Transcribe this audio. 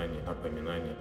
напоминание, напоминание.